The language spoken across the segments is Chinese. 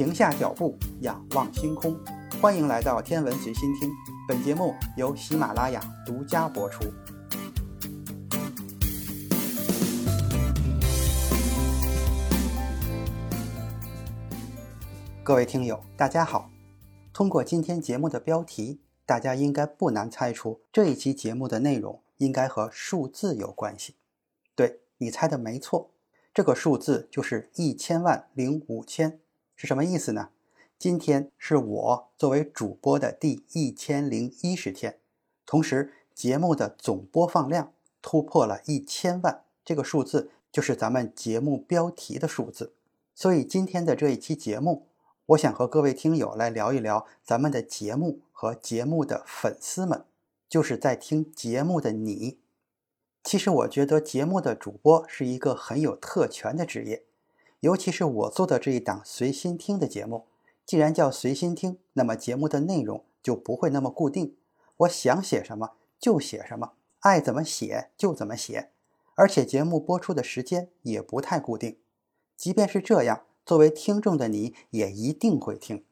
停下脚步，仰望星空。欢迎来到天文随心听，本节目由喜马拉雅独家播出。各位听友，大家好。通过今天节目的标题，大家应该不难猜出这一期节目的内容应该和数字有关系。对你猜的没错，这个数字就是一千万零五千，是什么意思呢？今天是我作为主播的第一千零一十天，同时节目的总播放量突破了一千万，这个数字就是咱们节目标题的数字。所以今天的这一期节目。我想和各位听友来聊一聊咱们的节目和节目的粉丝们，就是在听节目的你。其实我觉得节目的主播是一个很有特权的职业，尤其是我做的这一档随心听的节目。既然叫随心听，那么节目的内容就不会那么固定。我想写什么就写什么，爱怎么写就怎么写，而且节目播出的时间也不太固定。即便是这样。作为听众的你也一定会听。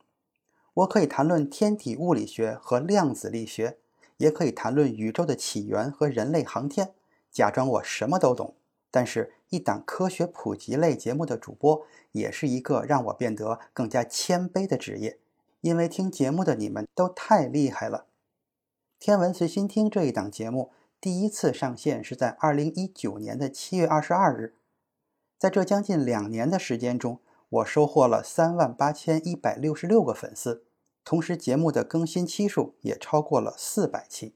我可以谈论天体物理学和量子力学，也可以谈论宇宙的起源和人类航天，假装我什么都懂。但是，一档科学普及类节目的主播，也是一个让我变得更加谦卑的职业，因为听节目的你们都太厉害了。天文随心听这一档节目第一次上线是在二零一九年的七月二十二日，在这将近两年的时间中。我收获了三万八千一百六十六个粉丝，同时节目的更新期数也超过了四百期，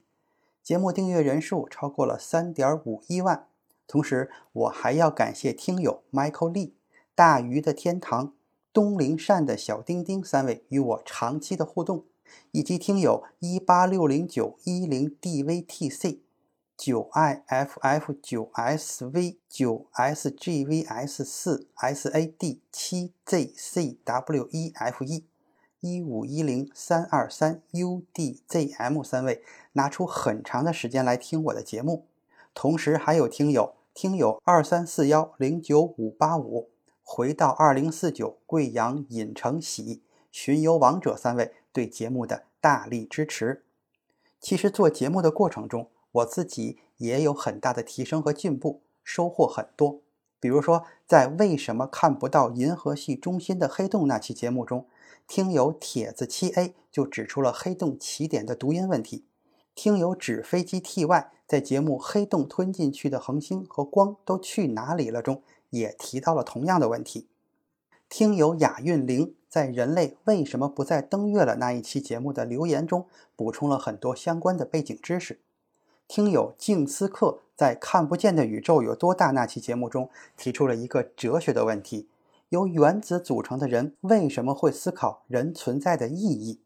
节目订阅人数超过了三点五一万。同时，我还要感谢听友 Michael Lee、大鱼的天堂、东陵善的小丁丁三位与我长期的互动，以及听友一八六零九一零 dvtc。九 i f f 九 s v 九 s g v s 四 s a d 七 z c w e f e 一五一零三二三 u d z m 三位拿出很长的时间来听我的节目，同时还有听友听友二三四幺零九五八五回到二零四九贵阳尹成喜巡游王者三位对节目的大力支持。其实做节目的过程中。我自己也有很大的提升和进步，收获很多。比如说，在为什么看不到银河系中心的黑洞那期节目中，听友帖子七 A 就指出了黑洞起点的读音问题；听友纸飞机 TY 在节目《黑洞吞进去的恒星和光都去哪里了》中也提到了同样的问题；听友雅韵玲在人类为什么不再登月了那一期节目的留言中补充了很多相关的背景知识。听友静思客在《看不见的宇宙有多大》那期节目中提出了一个哲学的问题：由原子组成的人为什么会思考人存在的意义？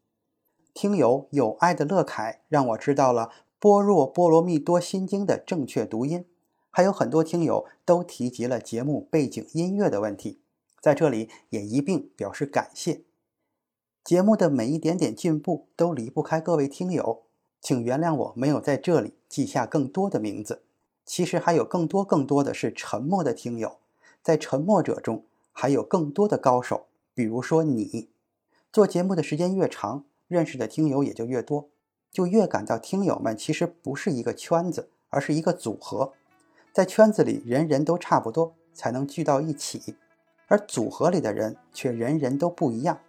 听友有爱的乐凯让我知道了《般若波罗蜜多心经》的正确读音。还有很多听友都提及了节目背景音乐的问题，在这里也一并表示感谢。节目的每一点点进步都离不开各位听友。请原谅我没有在这里记下更多的名字。其实还有更多更多的是沉默的听友，在沉默者中还有更多的高手，比如说你。做节目的时间越长，认识的听友也就越多，就越感到听友们其实不是一个圈子，而是一个组合。在圈子里人人都差不多，才能聚到一起，而组合里的人却人人都不一样。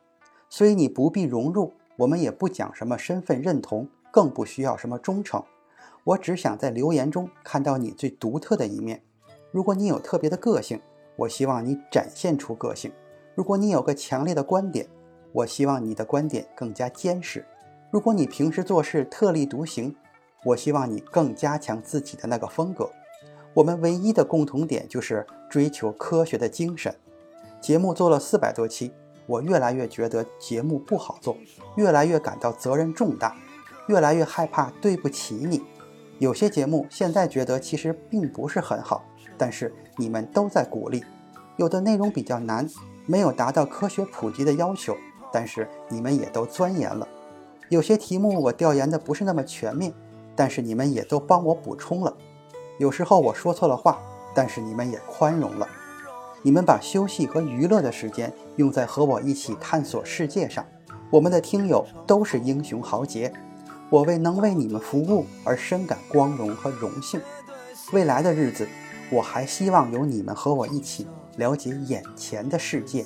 所以你不必融入，我们也不讲什么身份认同。更不需要什么忠诚，我只想在留言中看到你最独特的一面。如果你有特别的个性，我希望你展现出个性；如果你有个强烈的观点，我希望你的观点更加坚实；如果你平时做事特立独行，我希望你更加强自己的那个风格。我们唯一的共同点就是追求科学的精神。节目做了四百多期，我越来越觉得节目不好做，越来越感到责任重大。越来越害怕对不起你。有些节目现在觉得其实并不是很好，但是你们都在鼓励。有的内容比较难，没有达到科学普及的要求，但是你们也都钻研了。有些题目我调研的不是那么全面，但是你们也都帮我补充了。有时候我说错了话，但是你们也宽容了。你们把休息和娱乐的时间用在和我一起探索世界上。我们的听友都是英雄豪杰，我为能为你们服务而深感光荣和荣幸。未来的日子，我还希望有你们和我一起了解眼前的世界。